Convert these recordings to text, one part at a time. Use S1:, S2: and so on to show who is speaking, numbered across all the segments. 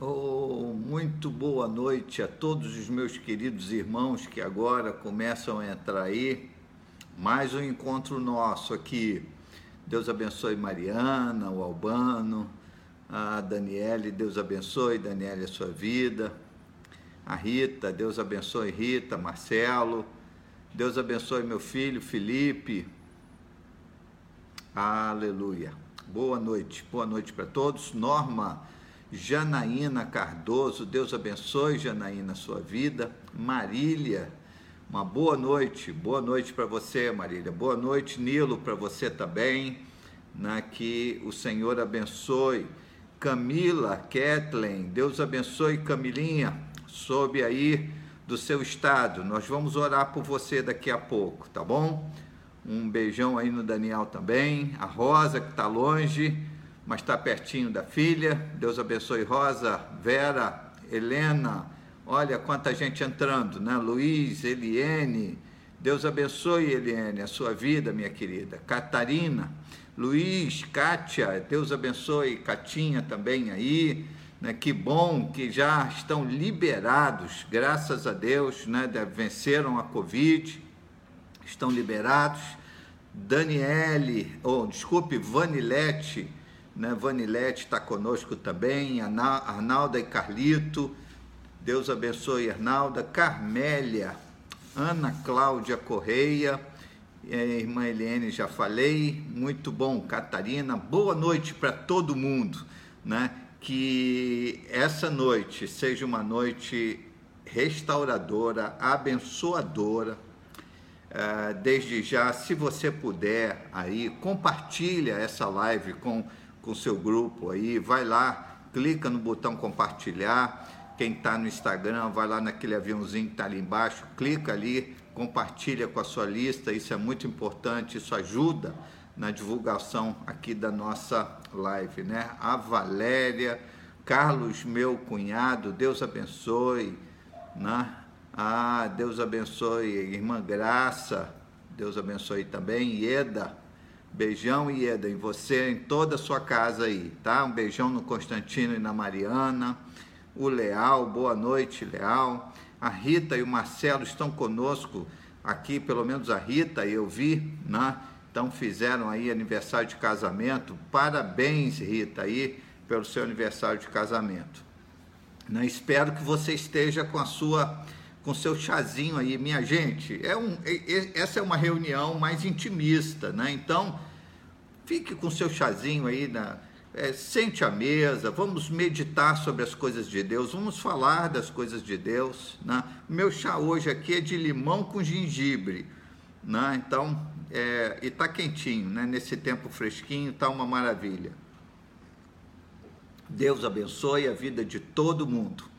S1: Oh, muito boa noite a todos os meus queridos irmãos que agora começam a entrar aí. Mais um encontro nosso aqui. Deus abençoe Mariana, o Albano, a Daniele, Deus abençoe, Daniele, a sua vida. A Rita, Deus abençoe Rita, Marcelo. Deus abençoe meu filho Felipe. Aleluia. Boa noite, boa noite para todos. Norma Janaína Cardoso, Deus abençoe, Janaína, sua vida. Marília, uma boa noite, boa noite para você, Marília. Boa noite, Nilo, para você também. Né, que o Senhor abençoe. Camila, Kathleen, Deus abençoe, Camilinha, soube aí do seu estado. Nós vamos orar por você daqui a pouco, tá bom? Um beijão aí no Daniel também. A Rosa, que está longe mas está pertinho da filha. Deus abençoe Rosa, Vera, Helena. Olha quanta gente entrando, né? Luiz, Eliene. Deus abençoe, Eliene, a sua vida, minha querida. Catarina, Luiz, Kátia, Deus abençoe, Catinha também aí. Né? Que bom que já estão liberados, graças a Deus, né? venceram a Covid, estão liberados. Daniele, ou oh, desculpe, Vanilete, né? Vanilete está conosco também, Arnalda e Carlito, Deus abençoe Arnalda, Carmélia, Ana Cláudia Correia, irmã Helene já falei, muito bom, Catarina, boa noite para todo mundo, né? Que essa noite seja uma noite restauradora, abençoadora. Uh, desde já, se você puder aí, compartilha essa live com com seu grupo aí, vai lá, clica no botão compartilhar. Quem está no Instagram, vai lá naquele aviãozinho que está ali embaixo, clica ali, compartilha com a sua lista, isso é muito importante, isso ajuda na divulgação aqui da nossa live, né? A Valéria, Carlos, meu cunhado, Deus abençoe, né? Ah, Deus abençoe, irmã Graça, Deus abençoe também, Ieda, Beijão, Ieda, em você, em toda a sua casa aí, tá? Um beijão no Constantino e na Mariana. O Leal, boa noite, Leal. A Rita e o Marcelo estão conosco aqui, pelo menos a Rita, eu vi, né? Então fizeram aí aniversário de casamento. Parabéns, Rita, aí, pelo seu aniversário de casamento. Né? Espero que você esteja com a sua com seu chazinho aí, minha gente. É um, essa é uma reunião mais intimista, né? Então, fique com seu chazinho aí, na, é, sente à mesa, vamos meditar sobre as coisas de Deus, vamos falar das coisas de Deus. Né? Meu chá hoje aqui é de limão com gengibre, né? Então, é, e tá quentinho, né? Nesse tempo fresquinho, tá uma maravilha. Deus abençoe a vida de todo mundo.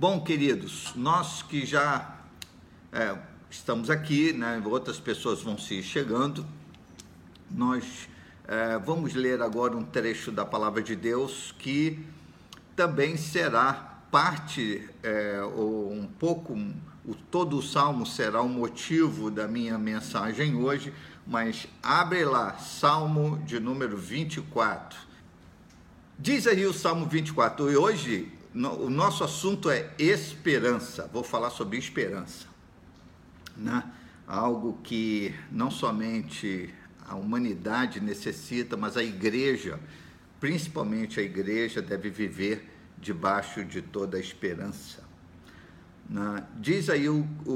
S1: Bom, queridos, nós que já é, estamos aqui, né, outras pessoas vão se chegando, nós é, vamos ler agora um trecho da palavra de Deus que também será parte, é, ou um pouco, o, todo o salmo será o motivo da minha mensagem hoje, mas abre lá, Salmo de número 24. Diz aí o Salmo 24, e hoje o nosso assunto é esperança. Vou falar sobre esperança, né? Algo que não somente a humanidade necessita, mas a igreja, principalmente a igreja, deve viver debaixo de toda a esperança. Né? Diz aí o, o,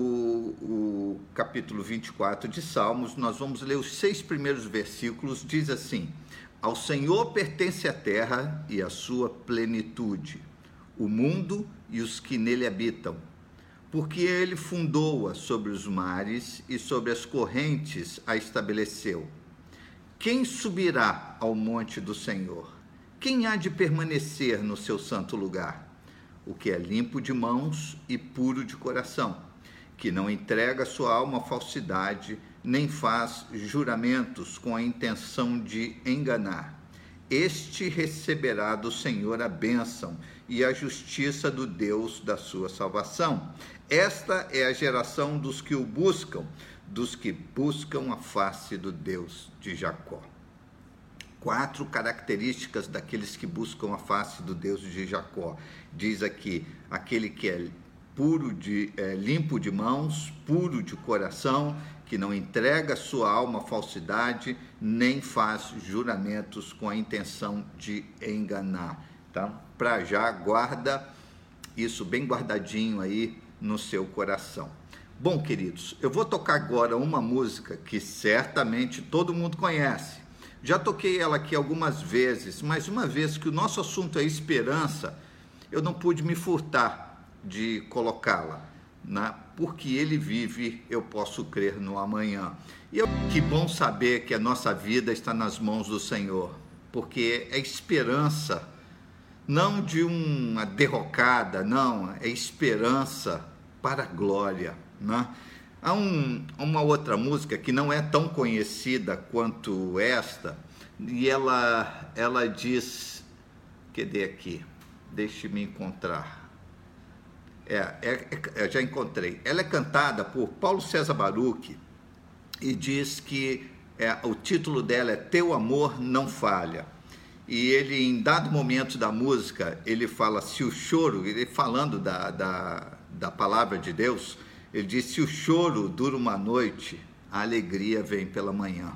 S1: o capítulo 24 de Salmos, nós vamos ler os seis primeiros versículos. Diz assim: Ao Senhor pertence a terra e a sua plenitude o mundo e os que nele habitam, porque ele fundou-a sobre os mares e sobre as correntes a estabeleceu. Quem subirá ao monte do Senhor? Quem há de permanecer no seu santo lugar? O que é limpo de mãos e puro de coração, que não entrega sua alma à falsidade, nem faz juramentos com a intenção de enganar. Este receberá do Senhor a bênção e a justiça do Deus da sua salvação. Esta é a geração dos que o buscam, dos que buscam a face do Deus de Jacó. quatro características daqueles que buscam a face do Deus de Jacó. Diz aqui: aquele que é puro de é, limpo de mãos, puro de coração, que não entrega sua alma à falsidade, nem faz juramentos com a intenção de enganar. Tá? Para já guarda isso bem guardadinho aí no seu coração. Bom, queridos, eu vou tocar agora uma música que certamente todo mundo conhece. Já toquei ela aqui algumas vezes, mas uma vez que o nosso assunto é esperança, eu não pude me furtar de colocá-la, né? porque ele vive, eu posso crer no amanhã. E eu, que bom saber que a nossa vida está nas mãos do Senhor, porque é esperança, não de uma derrocada, não, é esperança para a glória. Né? Há um, uma outra música que não é tão conhecida quanto esta, e ela, ela diz: cadê aqui? Deixe-me encontrar. É, é, é, já encontrei. Ela é cantada por Paulo César Baruch e diz que é, o título dela é Teu Amor Não Falha. E ele, em dado momento da música, ele fala se o choro, ele falando da, da, da palavra de Deus, ele diz: se o choro dura uma noite, a alegria vem pela manhã.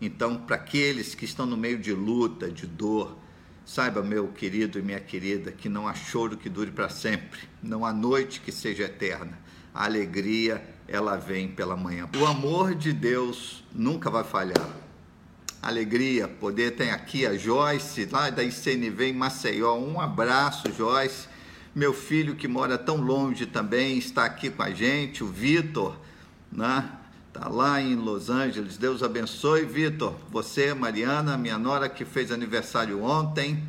S1: Então, para aqueles que estão no meio de luta, de dor, saiba, meu querido e minha querida, que não há choro que dure para sempre, não há noite que seja eterna. A alegria, ela vem pela manhã. O amor de Deus nunca vai falhar. Alegria, poder tem aqui a Joyce, lá da ICNV em Maceió. Um abraço, Joyce meu filho que mora tão longe também está aqui com a gente, o Vitor, né? Está lá em Los Angeles. Deus abençoe, Vitor. Você, Mariana, minha nora que fez aniversário ontem,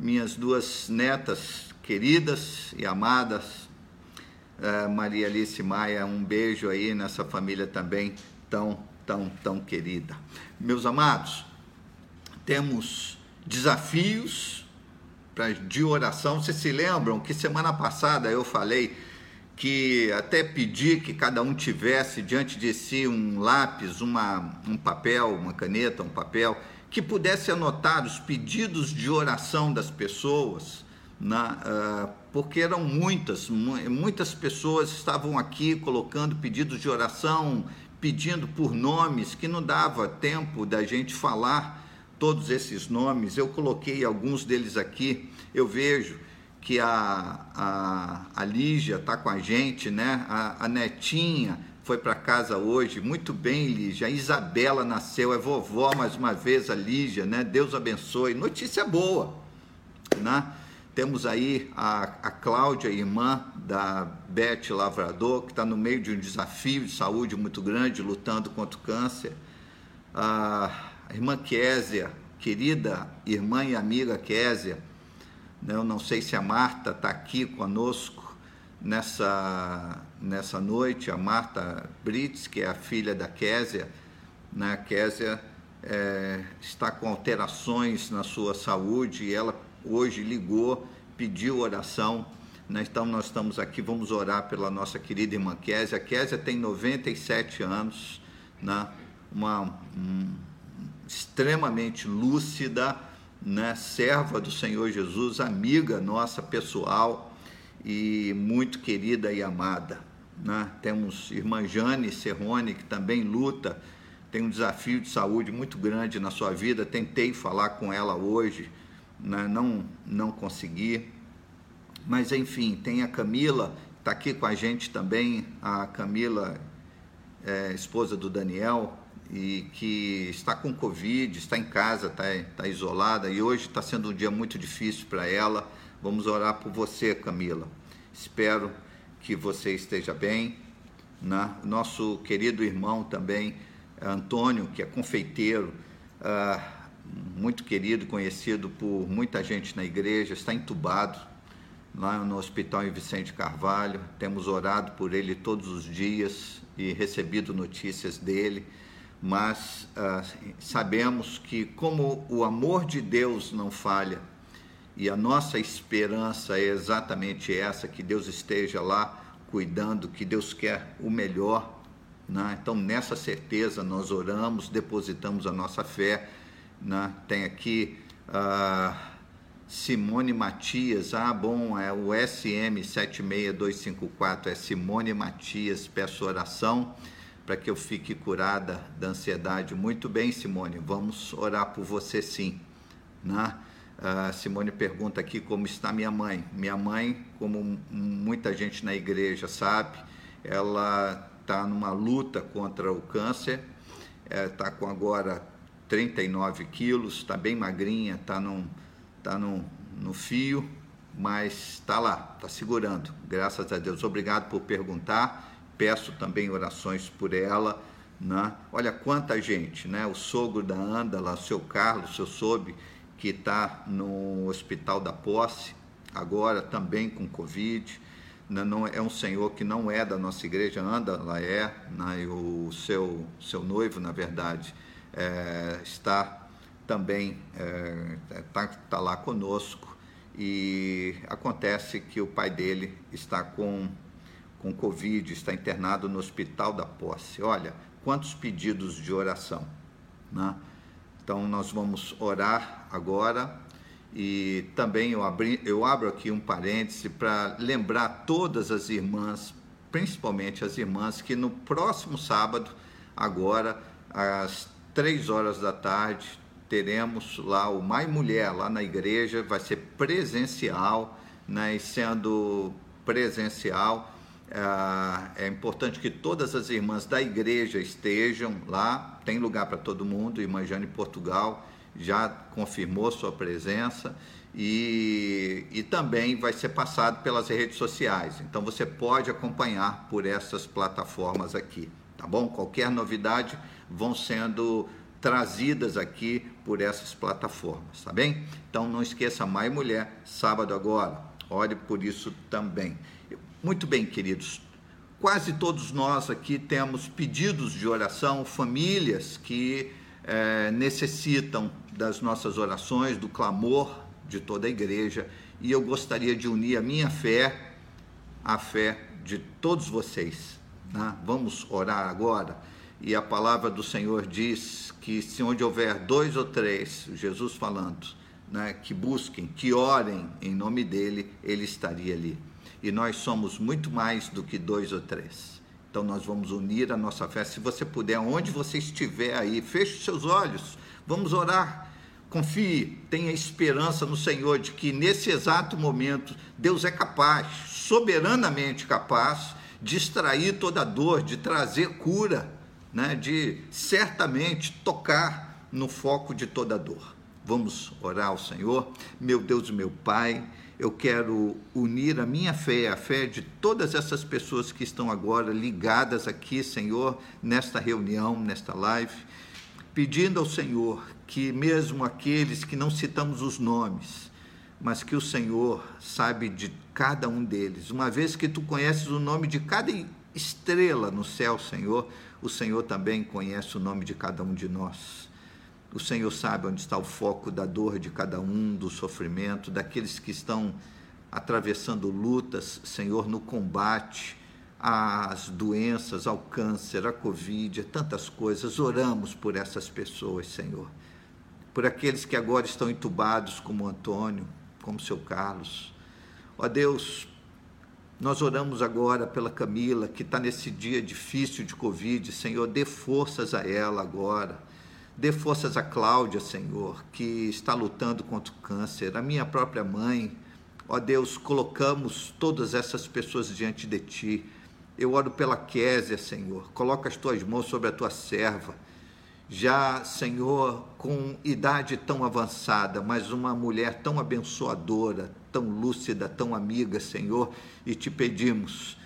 S1: minhas duas netas queridas e amadas, uh, Maria Alice Maia, um beijo aí nessa família também tão, tão, tão querida. Meus amados, temos desafios de oração. Vocês se lembram que semana passada eu falei que até pedi que cada um tivesse diante de si um lápis, uma, um papel, uma caneta, um papel, que pudesse anotar os pedidos de oração das pessoas, na, uh, porque eram muitas, muitas pessoas estavam aqui colocando pedidos de oração, pedindo por nomes que não dava tempo da gente falar todos esses nomes, eu coloquei alguns deles aqui. Eu vejo que a, a, a Lígia está com a gente, né? A, a Netinha foi para casa hoje. Muito bem, Lígia. A Isabela nasceu, é vovó mais uma vez, a Lígia, né? Deus abençoe. Notícia boa, né? Temos aí a, a Cláudia, irmã da Beth Lavrador, que está no meio de um desafio de saúde muito grande, lutando contra o câncer. A irmã Késia, querida irmã e amiga Késia, né, eu não sei se a Marta está aqui conosco nessa, nessa noite, a Marta Brits, que é a filha da Késia, né, a Késia é, está com alterações na sua saúde e ela hoje ligou, pediu oração, né, então nós estamos aqui, vamos orar pela nossa querida irmã Késia, a Késia tem 97 anos, né, uma, um, extremamente lúcida, né? serva do Senhor Jesus, amiga nossa pessoal e muito querida e amada. Né? Temos irmã Jane Serrone, que também luta, tem um desafio de saúde muito grande na sua vida. Tentei falar com ela hoje, né? não, não consegui. Mas enfim, tem a Camila, está aqui com a gente também, a Camila, é, esposa do Daniel, e que está com Covid, está em casa, está, está isolada e hoje está sendo um dia muito difícil para ela. Vamos orar por você, Camila. Espero que você esteja bem. Né? Nosso querido irmão também, Antônio, que é confeiteiro, uh, muito querido, conhecido por muita gente na igreja, está entubado lá no Hospital em Vicente Carvalho. Temos orado por ele todos os dias e recebido notícias dele mas ah, sabemos que, como o amor de Deus não falha, e a nossa esperança é exatamente essa: que Deus esteja lá cuidando, que Deus quer o melhor. Né? Então, nessa certeza, nós oramos, depositamos a nossa fé né? Tem aqui uh, Simone Matias. Ah, bom, é o SM76254, é Simone Matias. Peço oração para que eu fique curada da ansiedade. Muito bem, Simone, vamos orar por você sim. Né? Uh, Simone pergunta aqui como está minha mãe. Minha mãe, como muita gente na igreja sabe, ela está numa luta contra o câncer, está é, com agora 39 quilos, está bem magrinha, está tá no, no fio, mas está lá, está segurando. Graças a Deus. Obrigado por perguntar. Peço também orações por ela. Né? Olha quanta gente, né? O sogro da Andala, o seu Carlos, eu soube que está no hospital da posse, agora também com Covid. Né? Não, é um senhor que não é da nossa igreja, Andala é, né? o seu, seu noivo, na verdade, é, está também está é, tá, tá lá conosco e acontece que o pai dele está com, com Covid, está internado no hospital da posse. Olha, quantos pedidos de oração. Né? Então nós vamos orar agora e também eu, abri, eu abro aqui um parêntese para lembrar todas as irmãs, principalmente as irmãs, que no próximo sábado, agora, às três horas da tarde, teremos lá o Mai Mulher, lá na igreja, vai ser presencial, né, e sendo presencial, é, é importante que todas as irmãs da igreja estejam lá, tem lugar para todo mundo, Irmã Jane Portugal já confirmou sua presença, e, e também vai ser passado pelas redes sociais, então você pode acompanhar por essas plataformas aqui, tá bom? Qualquer novidade vão sendo trazidas aqui por essas plataformas, tá bem? Então não esqueça mais mulher, sábado agora. Ore por isso também. Muito bem, queridos. Quase todos nós aqui temos pedidos de oração, famílias que é, necessitam das nossas orações, do clamor de toda a igreja, e eu gostaria de unir a minha fé à fé de todos vocês. Né? Vamos orar agora? E a palavra do Senhor diz que se onde houver dois ou três, Jesus falando, né, que busquem, que orem em nome dele, ele estaria ali. E nós somos muito mais do que dois ou três. Então nós vamos unir a nossa fé. Se você puder, onde você estiver aí, feche seus olhos, vamos orar. Confie, tenha esperança no Senhor de que nesse exato momento Deus é capaz, soberanamente capaz, de extrair toda dor, de trazer cura né, de certamente tocar no foco de toda dor. Vamos orar ao Senhor. Meu Deus e meu Pai, eu quero unir a minha fé, a fé de todas essas pessoas que estão agora ligadas aqui, Senhor, nesta reunião, nesta live, pedindo ao Senhor que, mesmo aqueles que não citamos os nomes, mas que o Senhor sabe de cada um deles, uma vez que tu conheces o nome de cada estrela no céu, Senhor, o Senhor também conhece o nome de cada um de nós. O Senhor sabe onde está o foco da dor de cada um, do sofrimento, daqueles que estão atravessando lutas, Senhor, no combate às doenças, ao câncer, à Covid, tantas coisas. Oramos por essas pessoas, Senhor. Por aqueles que agora estão entubados, como Antônio, como seu Carlos. Ó Deus, nós oramos agora pela Camila, que está nesse dia difícil de Covid. Senhor, dê forças a ela agora. Dê forças a Cláudia, Senhor, que está lutando contra o câncer. A minha própria mãe. Ó Deus, colocamos todas essas pessoas diante de Ti. Eu oro pela Késia, Senhor. Coloca as Tuas mãos sobre a Tua serva já, Senhor, com idade tão avançada, mas uma mulher tão abençoadora, tão lúcida, tão amiga, Senhor, e te pedimos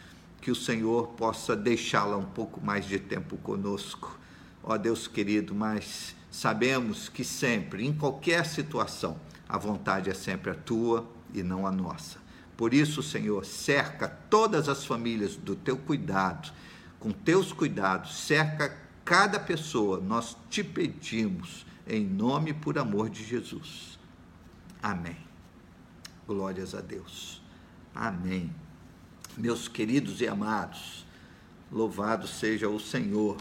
S1: que o Senhor possa deixá-la um pouco mais de tempo conosco. Ó Deus querido, mas sabemos que sempre, em qualquer situação, a vontade é sempre a tua e não a nossa. Por isso, Senhor, cerca todas as famílias do teu cuidado, com teus cuidados, cerca cada pessoa, nós te pedimos, em nome e por amor de Jesus. Amém. Glórias a Deus. Amém. Meus queridos e amados, louvado seja o Senhor.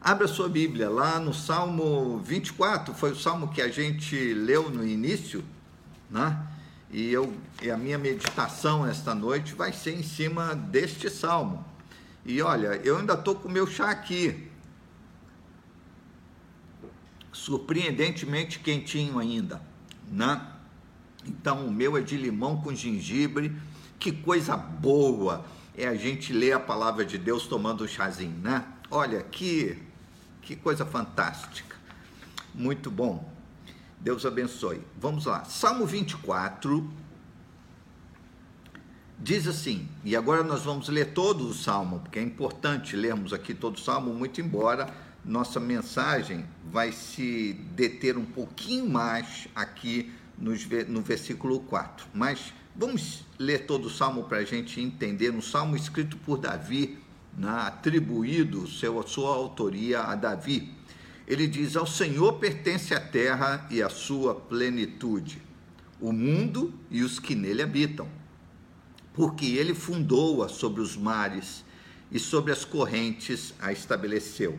S1: Abra sua Bíblia lá no Salmo 24, foi o salmo que a gente leu no início, né? E, eu, e a minha meditação esta noite vai ser em cima deste salmo. E olha, eu ainda estou com o meu chá aqui, surpreendentemente quentinho ainda, né? Então o meu é de limão com gengibre, que coisa boa é a gente ler a palavra de Deus tomando um chazinho, né? Olha que que coisa fantástica. Muito bom. Deus abençoe. Vamos lá. Salmo 24 diz assim, e agora nós vamos ler todo o salmo, porque é importante lermos aqui todo o salmo, muito embora nossa mensagem vai se deter um pouquinho mais aqui no versículo 4. Mas vamos ler todo o salmo para a gente entender. Um salmo escrito por Davi, né, atribuído seu, sua autoria a Davi. Ele diz: Ao Senhor pertence a terra e a sua plenitude, o mundo e os que nele habitam, porque ele fundou-a sobre os mares e sobre as correntes a estabeleceu.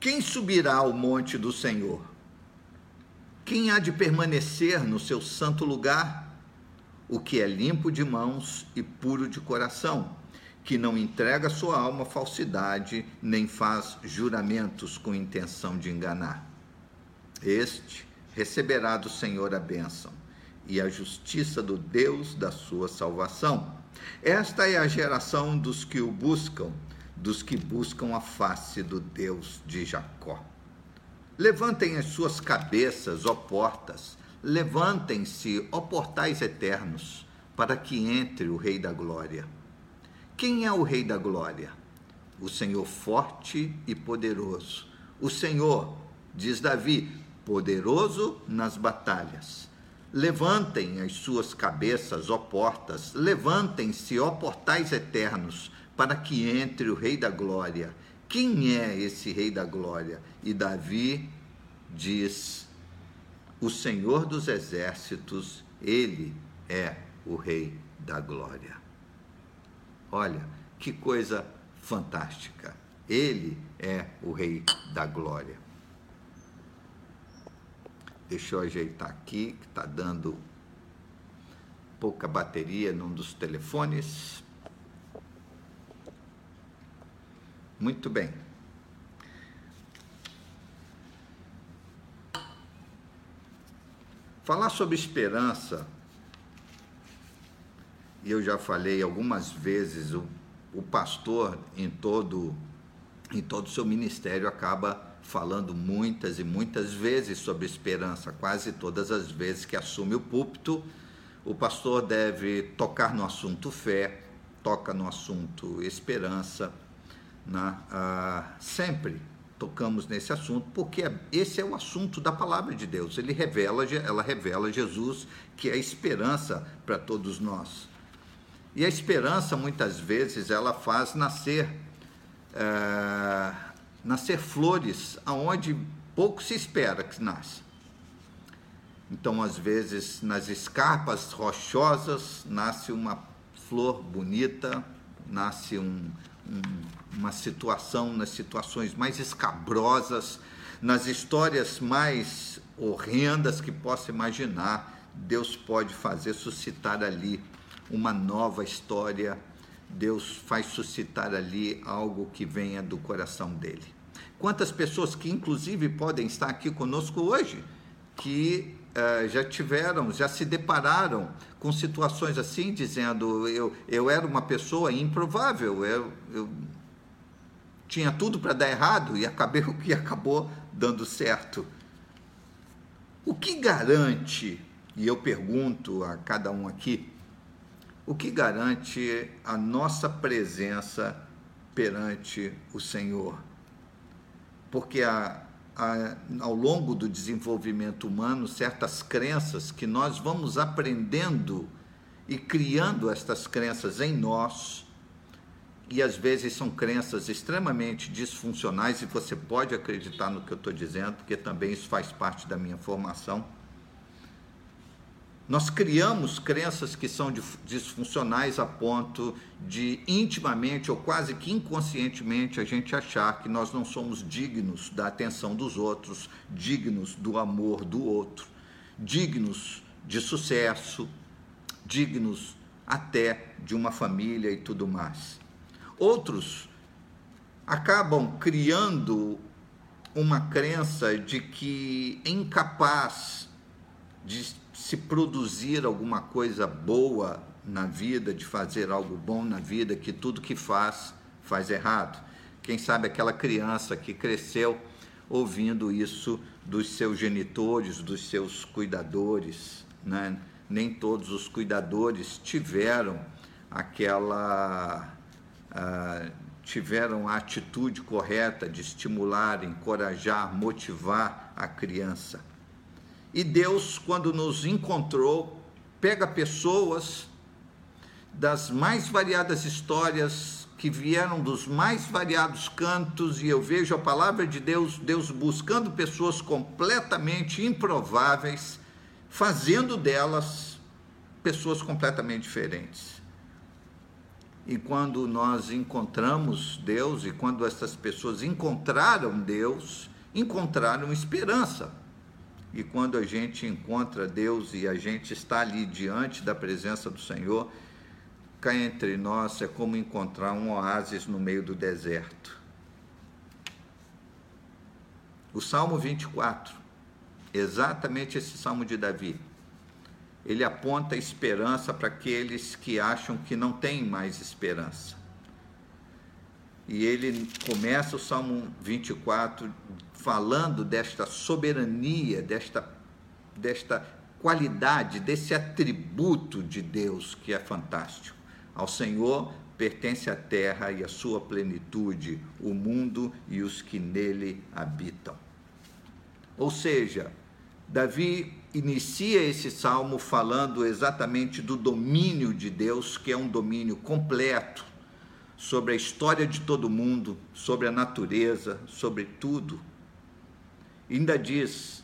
S1: Quem subirá ao monte do Senhor? Quem há de permanecer no seu santo lugar? O que é limpo de mãos e puro de coração que não entrega sua alma falsidade, nem faz juramentos com intenção de enganar. Este receberá do Senhor a bênção e a justiça do Deus da sua salvação. Esta é a geração dos que o buscam, dos que buscam a face do Deus de Jacó. Levantem as suas cabeças, ó portas, levantem-se, ó portais eternos, para que entre o Rei da Glória. Quem é o Rei da Glória? O Senhor forte e poderoso. O Senhor, diz Davi, poderoso nas batalhas. Levantem as suas cabeças, ó portas, levantem-se, ó portais eternos, para que entre o Rei da Glória. Quem é esse Rei da Glória? E Davi diz: O Senhor dos Exércitos, ele é o Rei da Glória. Olha, que coisa fantástica. Ele é o Rei da Glória. Deixa eu ajeitar aqui, que está dando pouca bateria num dos telefones. Muito bem. Falar sobre esperança e eu já falei algumas vezes, o, o pastor em todo em todo o seu ministério acaba falando muitas e muitas vezes sobre esperança, quase todas as vezes que assume o púlpito, o pastor deve tocar no assunto fé, toca no assunto esperança, né? ah, sempre tocamos nesse assunto, porque esse é o assunto da palavra de Deus. Ele revela, ela revela Jesus, que é a esperança para todos nós. E a esperança, muitas vezes, ela faz nascer, é, nascer flores aonde pouco se espera que nasça. Então, às vezes, nas escarpas rochosas, nasce uma flor bonita, nasce um, uma situação, nas situações mais escabrosas, nas histórias mais horrendas que possa imaginar, Deus pode fazer suscitar ali uma nova história. Deus faz suscitar ali algo que venha do coração dele. Quantas pessoas que, inclusive, podem estar aqui conosco hoje, que já tiveram, já se depararam com situações assim, dizendo: eu, eu era uma pessoa improvável, eu, eu tinha tudo para dar errado e acabei o que acabou dando certo. O que garante, e eu pergunto a cada um aqui, o que garante a nossa presença perante o Senhor. Porque a, ao longo do desenvolvimento humano, certas crenças que nós vamos aprendendo e criando estas crenças em nós, e às vezes são crenças extremamente disfuncionais, e você pode acreditar no que eu estou dizendo, porque também isso faz parte da minha formação Nós criamos crenças que são disfuncionais a ponto de intimamente ou quase que inconscientemente a gente achar que nós não somos dignos da atenção dos outros, dignos do amor do outro, dignos de sucesso, dignos até de uma família e tudo mais. Outros acabam criando uma crença de que é incapaz de se produzir alguma coisa boa na vida, de fazer algo bom na vida, que tudo que faz faz errado. Quem sabe aquela criança que cresceu ouvindo isso dos seus genitores, dos seus cuidadores, né? Nem todos os cuidadores tiveram aquela uh, tiveram a atitude correta de estimular, encorajar, motivar a criança. E Deus, quando nos encontrou, pega pessoas das mais variadas histórias que vieram dos mais variados cantos, e eu vejo a palavra de Deus, Deus buscando pessoas completamente improváveis, fazendo delas pessoas completamente diferentes. E quando nós encontramos Deus, e quando essas pessoas encontraram Deus, encontraram esperança e quando a gente encontra Deus e a gente está ali diante da presença do Senhor, cá entre nós é como encontrar um oásis no meio do deserto. O Salmo 24, exatamente esse Salmo de Davi, ele aponta esperança para aqueles que acham que não têm mais esperança. E ele começa o Salmo 24 falando desta soberania, desta, desta qualidade, desse atributo de Deus que é fantástico. Ao Senhor pertence a terra e a sua plenitude, o mundo e os que nele habitam. Ou seja, Davi inicia esse salmo falando exatamente do domínio de Deus, que é um domínio completo sobre a história de todo mundo, sobre a natureza, sobre tudo ainda diz: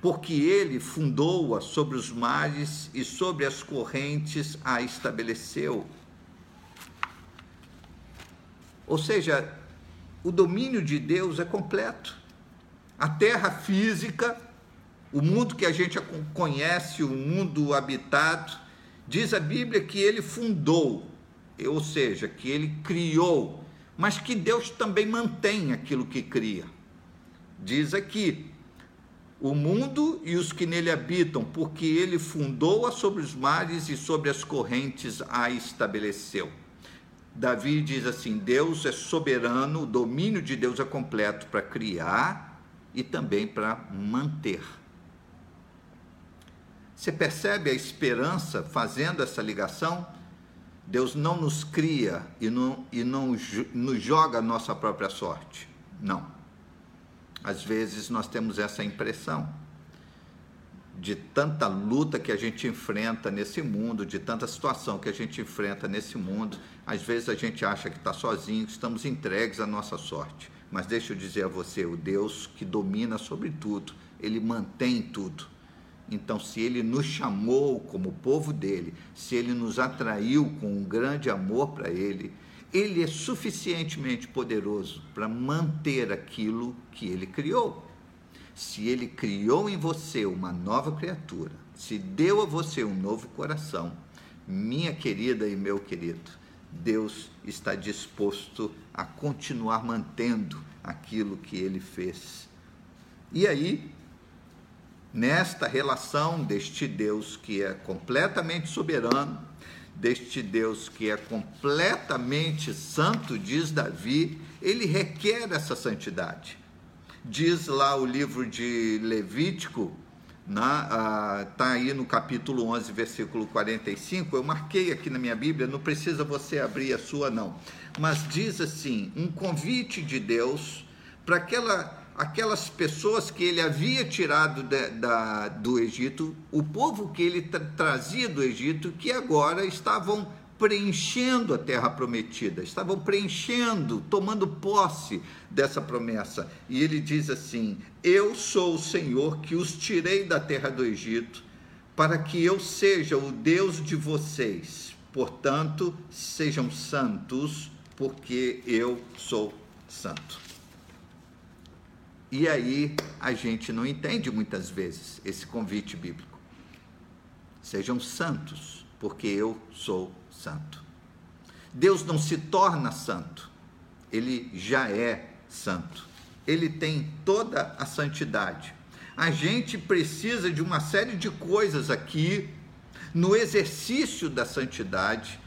S1: porque ele fundou-a sobre os mares e sobre as correntes a estabeleceu. Ou seja, o domínio de Deus é completo. A terra física, o mundo que a gente conhece, o mundo habitado, diz a Bíblia que ele fundou, ou seja, que ele criou, mas que Deus também mantém aquilo que cria. Diz aqui: o mundo e os que nele habitam, porque ele fundou-a sobre os mares e sobre as correntes a estabeleceu. Davi diz assim: Deus é soberano, o domínio de Deus é completo para criar e também para manter. Você percebe a esperança fazendo essa ligação? Deus não nos cria e não, e não nos joga a nossa própria sorte. Não. Às vezes nós temos essa impressão de tanta luta que a gente enfrenta nesse mundo, de tanta situação que a gente enfrenta nesse mundo. Às vezes a gente acha que está sozinho, que estamos entregues à nossa sorte. Mas deixa eu dizer a você: o Deus que domina sobre tudo, ele mantém tudo. Então, se ele nos chamou como povo dele, se ele nos atraiu com um grande amor para ele, ele é suficientemente poderoso para manter aquilo que ele criou. Se ele criou em você uma nova criatura, se deu a você um novo coração, minha querida e meu querido, Deus está disposto a continuar mantendo aquilo que ele fez. E aí, nesta relação deste Deus que é completamente soberano, deste Deus que é completamente santo, diz Davi, ele requer essa santidade. Diz lá o livro de Levítico, está tá aí no capítulo 11, versículo 45. Eu marquei aqui na minha Bíblia, não precisa você abrir a sua, não. Mas diz assim: um convite de Deus para aquela aquelas pessoas que ele havia tirado de, da, do Egito, o povo que ele tra trazia do Egito, que agora estavam preenchendo a terra prometida, estavam preenchendo, tomando posse dessa promessa. E ele diz assim: Eu sou o Senhor que os tirei da terra do Egito para que eu seja o Deus de vocês. Portanto, sejam santos, porque eu sou santo. E aí a gente não entende muitas vezes esse convite bíblico. Sejam santos, porque eu sou santo. Deus não se torna santo, ele já é santo. Ele tem toda a santidade. A gente precisa de uma série de coisas aqui no exercício da santidade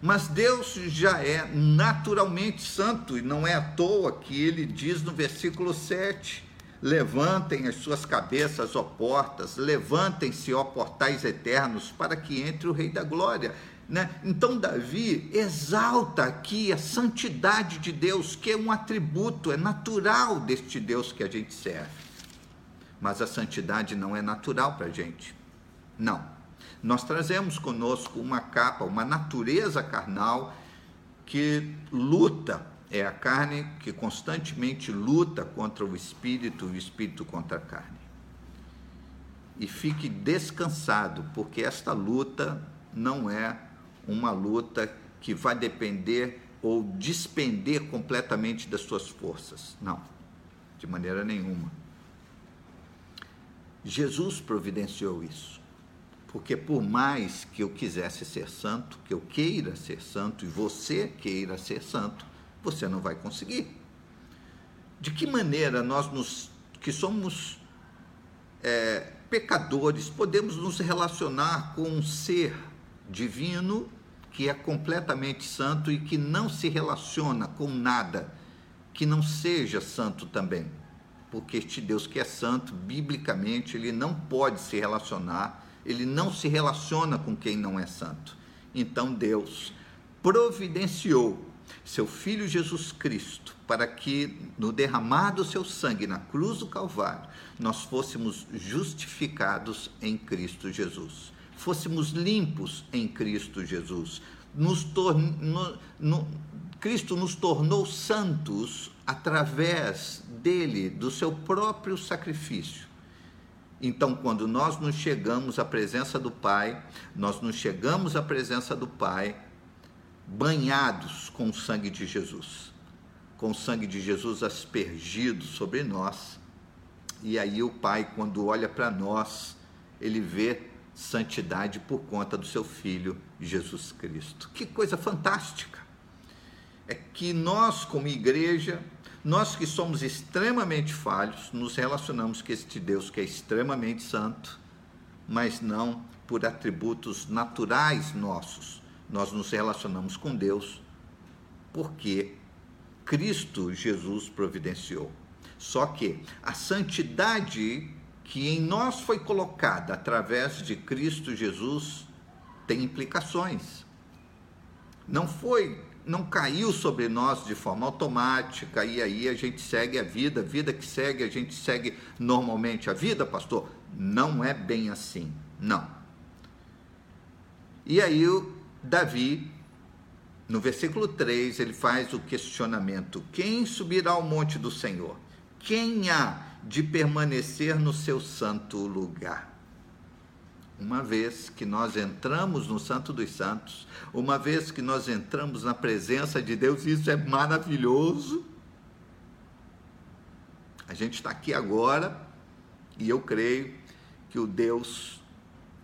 S1: mas Deus já é naturalmente santo, e não é à toa que ele diz no versículo 7: Levantem as suas cabeças, ó portas, levantem-se, ó portais eternos, para que entre o Rei da Glória. Né? Então, Davi exalta aqui a santidade de Deus, que é um atributo, é natural deste Deus que a gente serve. Mas a santidade não é natural para a gente. Não nós trazemos conosco uma capa, uma natureza carnal que luta, é a carne que constantemente luta contra o espírito o espírito contra a carne. E fique descansado, porque esta luta não é uma luta que vai depender ou despender completamente das suas forças. Não, de maneira nenhuma. Jesus providenciou isso. Porque por mais que eu quisesse ser santo, que eu queira ser santo e você queira ser santo, você não vai conseguir. De que maneira nós nos, que somos é, pecadores, podemos nos relacionar com um ser divino que é completamente santo e que não se relaciona com nada que não seja santo também? Porque este Deus que é santo, biblicamente, ele não pode se relacionar ele não se relaciona com quem não é santo. Então Deus providenciou seu filho Jesus Cristo para que no derramar do seu sangue na cruz do Calvário nós fôssemos justificados em Cristo Jesus, fôssemos limpos em Cristo Jesus. Nos no, no, Cristo nos tornou santos através dele, do seu próprio sacrifício. Então, quando nós nos chegamos à presença do Pai, nós nos chegamos à presença do Pai banhados com o sangue de Jesus, com o sangue de Jesus aspergido sobre nós. E aí o Pai, quando olha para nós, ele vê santidade por conta do seu filho Jesus Cristo. Que coisa fantástica! É que nós, como igreja, nós que somos extremamente falhos, nos relacionamos com este Deus que é extremamente santo, mas não por atributos naturais nossos. Nós nos relacionamos com Deus porque Cristo Jesus providenciou. Só que a santidade que em nós foi colocada através de Cristo Jesus tem implicações. Não foi não caiu sobre nós de forma automática e aí a gente segue a vida, vida que segue, a gente segue normalmente a vida, pastor? Não é bem assim, não. E aí o Davi, no versículo 3, ele faz o questionamento: quem subirá ao monte do Senhor? Quem há de permanecer no seu santo lugar? Uma vez que nós entramos no Santo dos Santos, uma vez que nós entramos na presença de Deus, isso é maravilhoso. A gente está aqui agora e eu creio que o Deus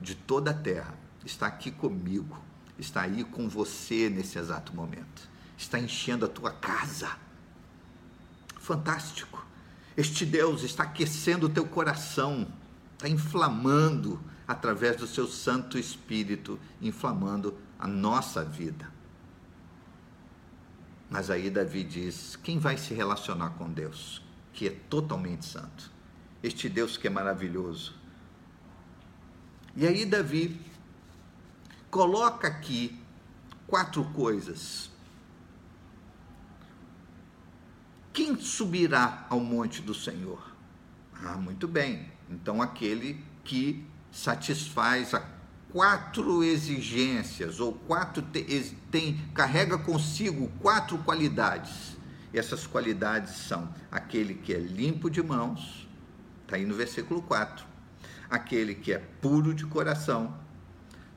S1: de toda a terra está aqui comigo, está aí com você nesse exato momento, está enchendo a tua casa. Fantástico. Este Deus está aquecendo o teu coração, está inflamando através do seu Santo Espírito, inflamando a nossa vida. Mas aí Davi diz: quem vai se relacionar com Deus, que é totalmente santo? Este Deus que é maravilhoso. E aí Davi coloca aqui quatro coisas. Quem subirá ao monte do Senhor? Ah, muito bem. Então aquele que satisfaz a quatro exigências ou quatro tem carrega consigo quatro qualidades. Essas qualidades são aquele que é limpo de mãos, está aí no versículo 4. aquele que é puro de coração,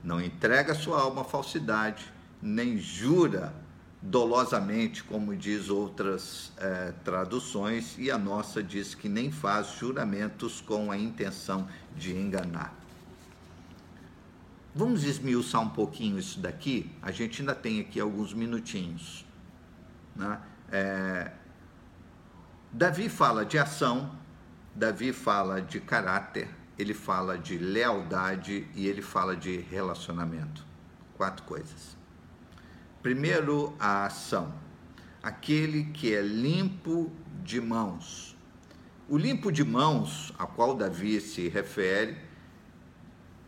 S1: não entrega sua alma à falsidade, nem jura dolosamente, como diz outras é, traduções, e a nossa diz que nem faz juramentos com a intenção de enganar. Vamos esmiuçar um pouquinho isso daqui? A gente ainda tem aqui alguns minutinhos. Né? É, Davi fala de ação, Davi fala de caráter, ele fala de lealdade e ele fala de relacionamento. Quatro coisas. Primeiro, a ação. Aquele que é limpo de mãos. O limpo de mãos, a qual Davi se refere,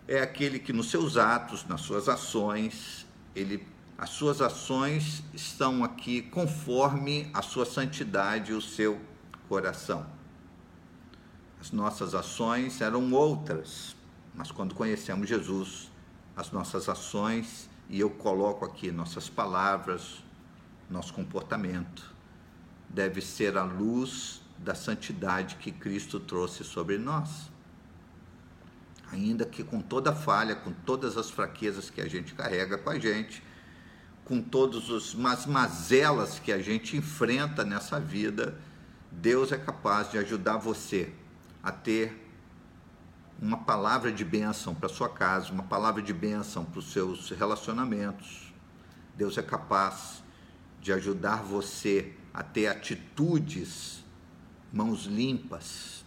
S1: é aquele que nos seus atos, nas suas ações, ele, as suas ações estão aqui conforme a sua santidade e o seu coração. As nossas ações eram outras, mas quando conhecemos Jesus, as nossas ações, e eu coloco aqui nossas palavras, nosso comportamento, deve ser a luz da santidade que Cristo trouxe sobre nós ainda que com toda falha, com todas as fraquezas que a gente carrega com a gente, com todas as mazelas que a gente enfrenta nessa vida, Deus é capaz de ajudar você a ter uma palavra de bênção para sua casa, uma palavra de bênção para os seus relacionamentos. Deus é capaz de ajudar você a ter atitudes, mãos limpas,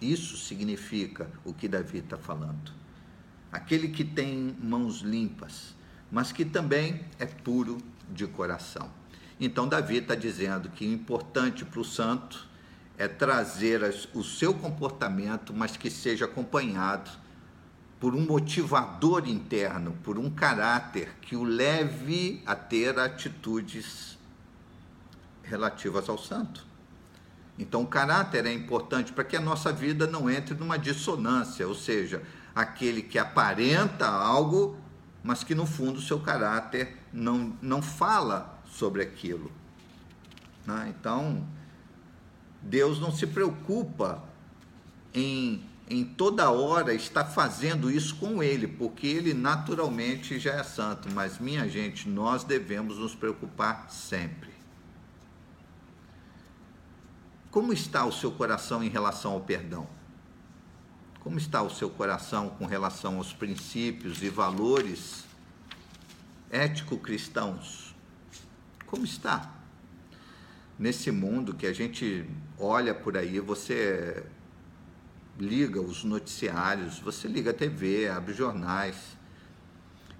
S1: isso significa o que Davi está falando. Aquele que tem mãos limpas, mas que também é puro de coração. Então, Davi está dizendo que o importante para o santo é trazer o seu comportamento, mas que seja acompanhado por um motivador interno, por um caráter que o leve a ter atitudes relativas ao santo. Então, o caráter é importante para que a nossa vida não entre numa dissonância, ou seja, aquele que aparenta algo, mas que no fundo seu caráter não, não fala sobre aquilo. Né? Então, Deus não se preocupa em, em toda hora estar fazendo isso com Ele, porque Ele naturalmente já é santo, mas minha gente, nós devemos nos preocupar sempre. Como está o seu coração em relação ao perdão? Como está o seu coração com relação aos princípios e valores ético-cristãos? Como está? Nesse mundo que a gente olha por aí, você liga os noticiários, você liga a TV, abre jornais,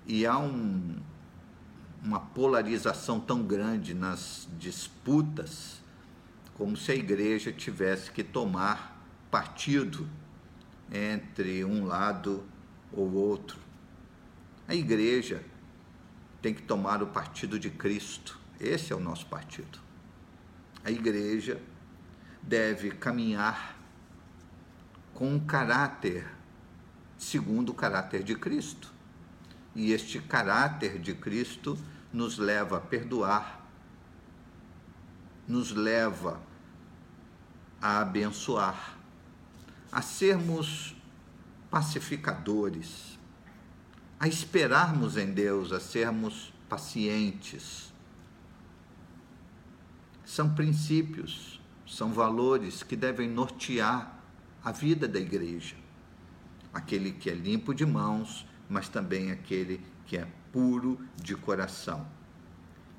S1: e há um, uma polarização tão grande nas disputas como se a igreja tivesse que tomar partido entre um lado ou outro. A igreja tem que tomar o partido de Cristo. Esse é o nosso partido. A igreja deve caminhar com um caráter segundo o caráter de Cristo. E este caráter de Cristo nos leva a perdoar, nos leva a abençoar, a sermos pacificadores, a esperarmos em Deus, a sermos pacientes. São princípios, são valores que devem nortear a vida da igreja. Aquele que é limpo de mãos, mas também aquele que é puro de coração.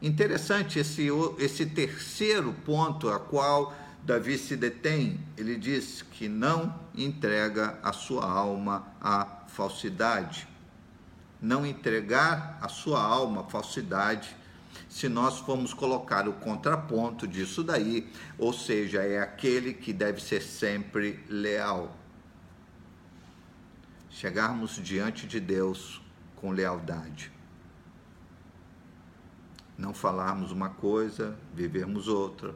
S1: Interessante esse, esse terceiro ponto a qual Davi se detém, ele diz que não entrega a sua alma à falsidade. Não entregar a sua alma à falsidade, se nós formos colocar o contraponto disso daí, ou seja, é aquele que deve ser sempre leal. Chegarmos diante de Deus com lealdade. Não falarmos uma coisa, vivermos outra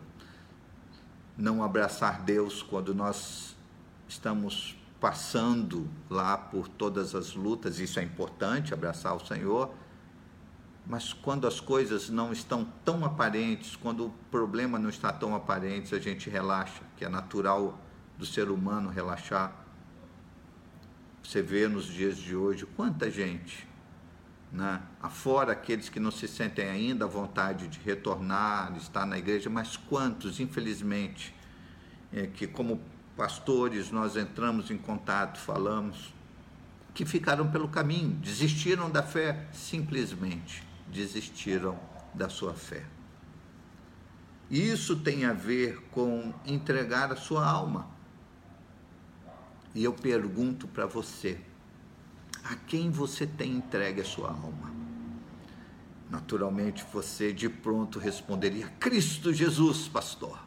S1: não abraçar Deus quando nós estamos passando lá por todas as lutas, isso é importante, abraçar o Senhor, mas quando as coisas não estão tão aparentes, quando o problema não está tão aparente, a gente relaxa, que é natural do ser humano relaxar. Você vê nos dias de hoje quanta gente, né? afora aqueles que não se sentem ainda à vontade de retornar, de estar na igreja, mas quantos, infelizmente, é, que como pastores nós entramos em contato, falamos, que ficaram pelo caminho, desistiram da fé, simplesmente desistiram da sua fé. Isso tem a ver com entregar a sua alma. E eu pergunto para você: a quem você tem entregue a sua alma? Naturalmente você de pronto responderia: Cristo Jesus, pastor.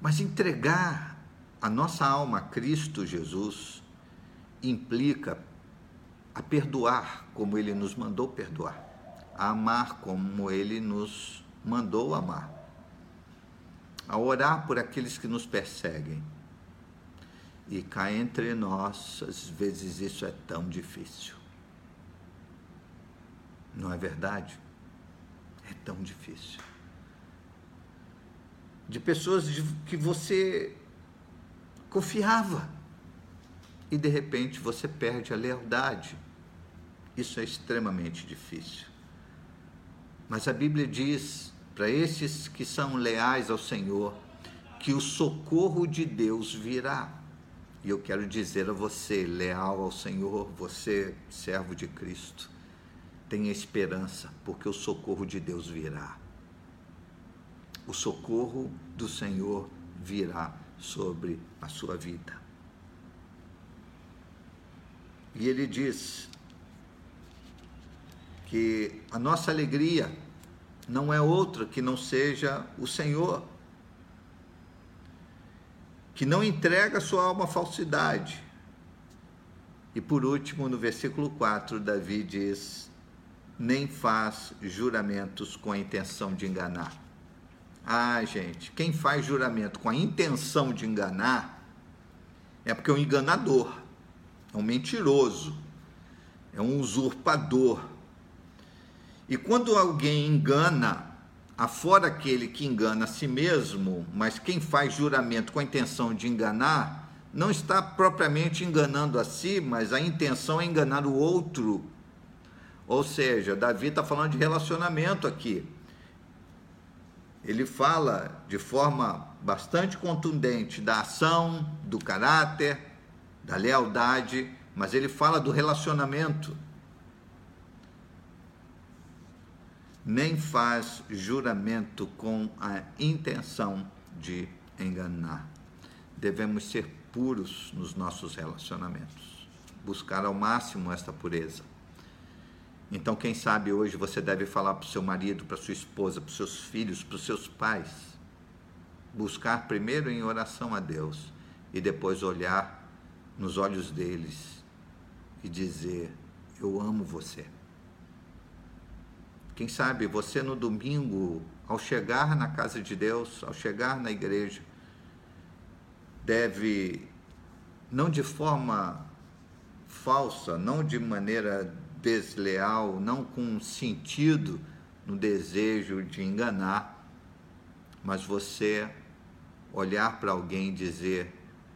S1: Mas entregar a nossa alma a Cristo Jesus implica a perdoar como ele nos mandou perdoar, a amar como ele nos mandou amar, a orar por aqueles que nos perseguem. E cá entre nós, às vezes isso é tão difícil. Não é verdade? É tão difícil. De pessoas que você confiava e de repente você perde a lealdade. Isso é extremamente difícil. Mas a Bíblia diz para esses que são leais ao Senhor que o socorro de Deus virá. E eu quero dizer a você, leal ao Senhor, você, servo de Cristo, tenha esperança, porque o socorro de Deus virá. O socorro do Senhor virá sobre a sua vida. E ele diz que a nossa alegria não é outra que não seja o Senhor que não entrega sua alma à falsidade. E por último, no versículo 4, Davi diz: nem faz juramentos com a intenção de enganar. Ah, gente, quem faz juramento com a intenção de enganar é porque é um enganador, é um mentiroso, é um usurpador. E quando alguém engana afora aquele que engana a si mesmo, mas quem faz juramento com a intenção de enganar, não está propriamente enganando a si, mas a intenção é enganar o outro. Ou seja, Davi está falando de relacionamento aqui. Ele fala de forma bastante contundente da ação, do caráter, da lealdade, mas ele fala do relacionamento. Nem faz juramento com a intenção de enganar. Devemos ser puros nos nossos relacionamentos, buscar ao máximo esta pureza. Então, quem sabe hoje você deve falar para o seu marido, para sua esposa, para os seus filhos, para os seus pais. Buscar primeiro em oração a Deus e depois olhar nos olhos deles e dizer: Eu amo você. Quem sabe você no domingo, ao chegar na casa de Deus, ao chegar na igreja, deve, não de forma falsa, não de maneira desleal, não com sentido no desejo de enganar, mas você olhar para alguém e dizer: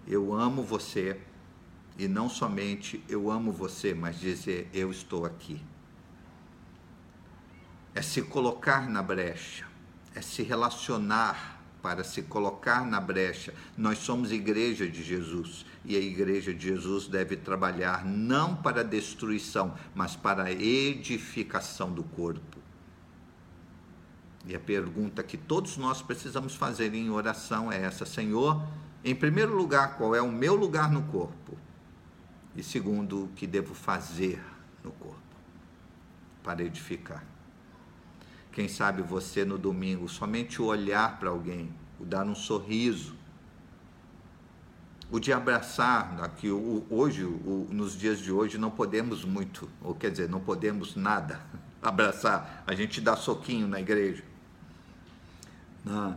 S1: Eu amo você, e não somente eu amo você, mas dizer: Eu estou aqui é se colocar na brecha, é se relacionar para se colocar na brecha. Nós somos igreja de Jesus e a igreja de Jesus deve trabalhar não para a destruição, mas para a edificação do corpo. E a pergunta que todos nós precisamos fazer em oração é essa: Senhor, em primeiro lugar, qual é o meu lugar no corpo? E segundo, o que devo fazer no corpo para edificar? Quem sabe você no domingo, somente olhar para alguém, o dar um sorriso, o de abraçar, aqui hoje, nos dias de hoje, não podemos muito, ou quer dizer, não podemos nada abraçar, a gente dá soquinho na igreja. Não,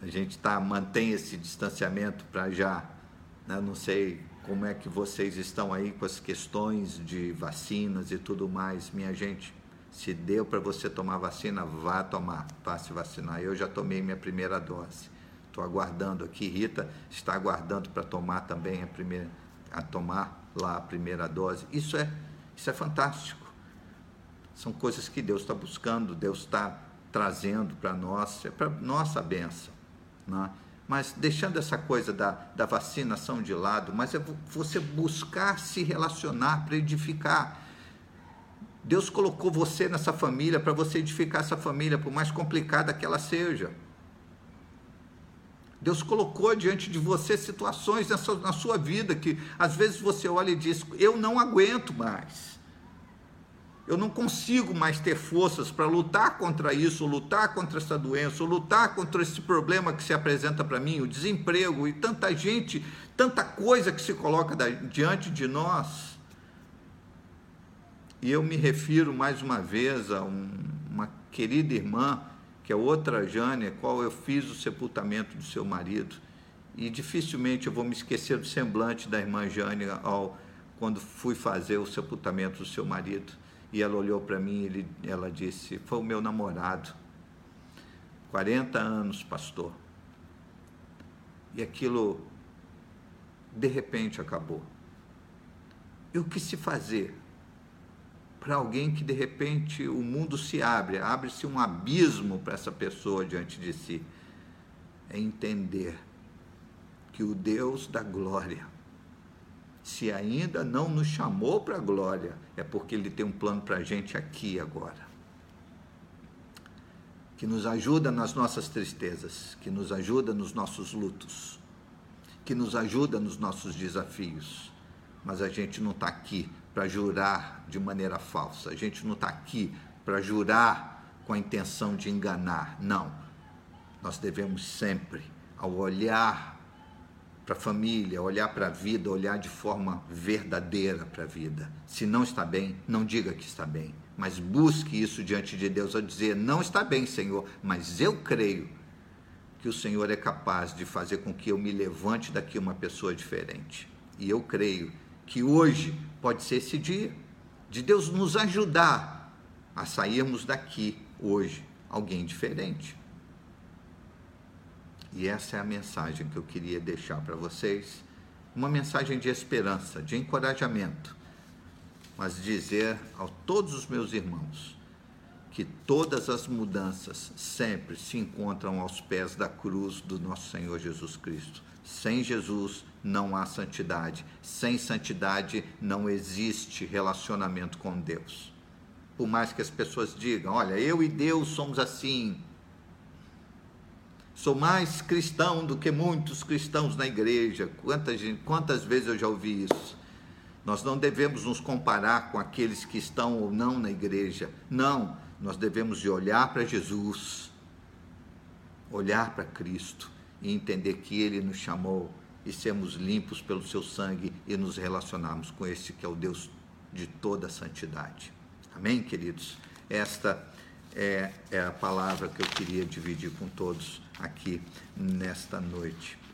S1: a gente tá, mantém esse distanciamento para já, né? não sei como é que vocês estão aí com as questões de vacinas e tudo mais, minha gente. Se deu para você tomar vacina, vá tomar, vá se vacinar. Eu já tomei minha primeira dose. Estou aguardando aqui. Rita está aguardando para tomar também a primeira. a tomar lá a primeira dose. Isso é, isso é fantástico. São coisas que Deus está buscando, Deus está trazendo para nós, é para nossa benção. Né? Mas deixando essa coisa da, da vacinação de lado, mas é você buscar se relacionar para edificar. Deus colocou você nessa família para você edificar essa família, por mais complicada que ela seja. Deus colocou diante de você situações nessa, na sua vida que às vezes você olha e diz: Eu não aguento mais. Eu não consigo mais ter forças para lutar contra isso, lutar contra essa doença, lutar contra esse problema que se apresenta para mim, o desemprego e tanta gente, tanta coisa que se coloca da, diante de nós. E eu me refiro mais uma vez a um, uma querida irmã que é outra Jane, qual eu fiz o sepultamento do seu marido. E dificilmente eu vou me esquecer do semblante da irmã Jane ao, quando fui fazer o sepultamento do seu marido. E ela olhou para mim e ela disse: Foi o meu namorado. 40 anos, pastor. E aquilo, de repente, acabou. E o que se fazer? Para alguém que de repente o mundo se abre, abre-se um abismo para essa pessoa diante de si. É entender que o Deus da glória, se ainda não nos chamou para a glória, é porque Ele tem um plano para a gente aqui agora. Que nos ajuda nas nossas tristezas, que nos ajuda nos nossos lutos, que nos ajuda nos nossos desafios. Mas a gente não está aqui para jurar de maneira falsa. A gente não está aqui para jurar com a intenção de enganar. Não. Nós devemos sempre, ao olhar para a família, olhar para a vida, olhar de forma verdadeira para a vida. Se não está bem, não diga que está bem, mas busque isso diante de Deus a dizer: não está bem, Senhor, mas eu creio que o Senhor é capaz de fazer com que eu me levante daqui uma pessoa diferente. E eu creio que hoje pode ser esse dia de Deus nos ajudar a sairmos daqui hoje alguém diferente. E essa é a mensagem que eu queria deixar para vocês, uma mensagem de esperança, de encorajamento, mas dizer a todos os meus irmãos que todas as mudanças sempre se encontram aos pés da cruz do nosso Senhor Jesus Cristo. Sem Jesus não há santidade. Sem santidade não existe relacionamento com Deus. Por mais que as pessoas digam, olha, eu e Deus somos assim. Sou mais cristão do que muitos cristãos na igreja. Quantas, quantas vezes eu já ouvi isso? Nós não devemos nos comparar com aqueles que estão ou não na igreja. Não, nós devemos de olhar para Jesus, olhar para Cristo e entender que Ele nos chamou e sermos limpos pelo seu sangue e nos relacionarmos com esse que é o Deus de toda a santidade. Amém, queridos? Esta é, é a palavra que eu queria dividir com todos aqui nesta noite.